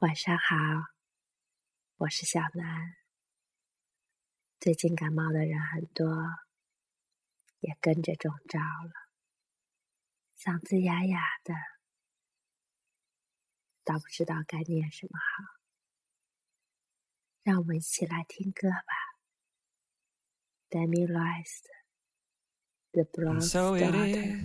晚上好，我是小南。最近感冒的人很多，也跟着中招了，嗓子哑哑的，倒不知道该念什么好。让我们一起来听歌吧，Demi Rice 的《The Bronze Daughter》。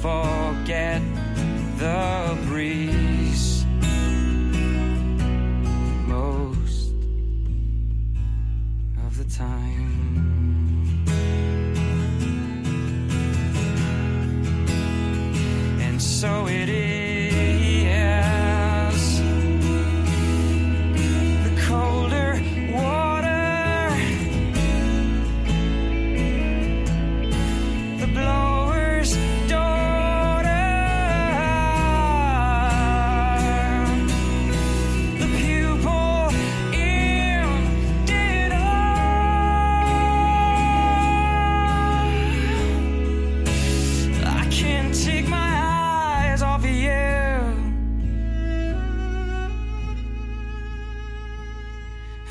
Forget the breeze most of the time.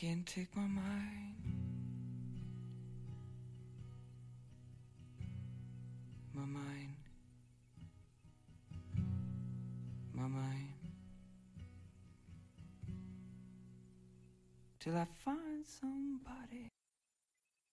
Can't take my mind. My mind. my mind. Till I find somebody